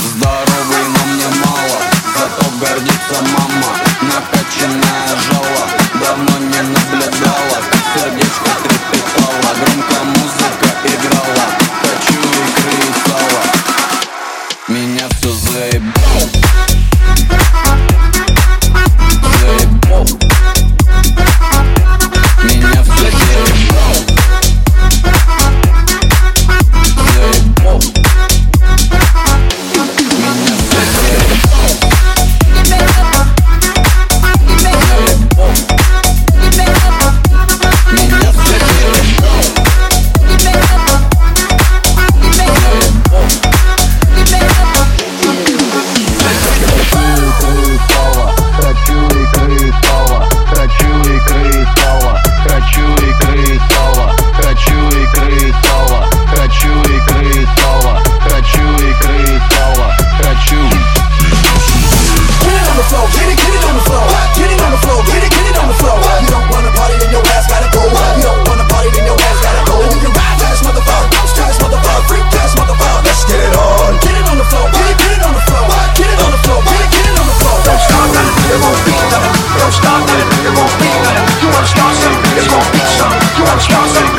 Здоровый, но мне мало Зато гордится мама Накачанная жало stop, stop, stop.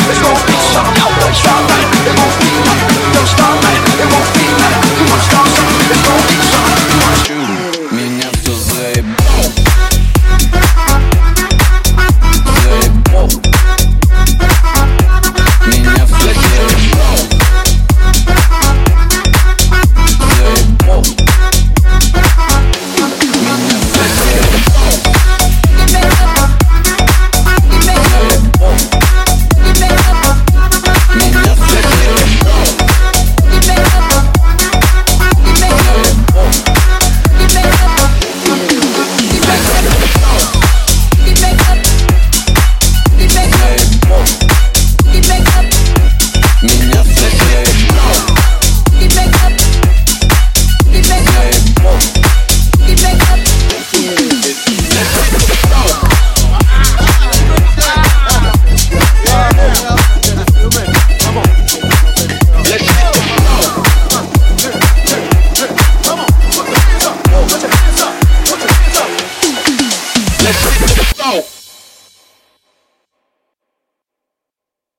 Let's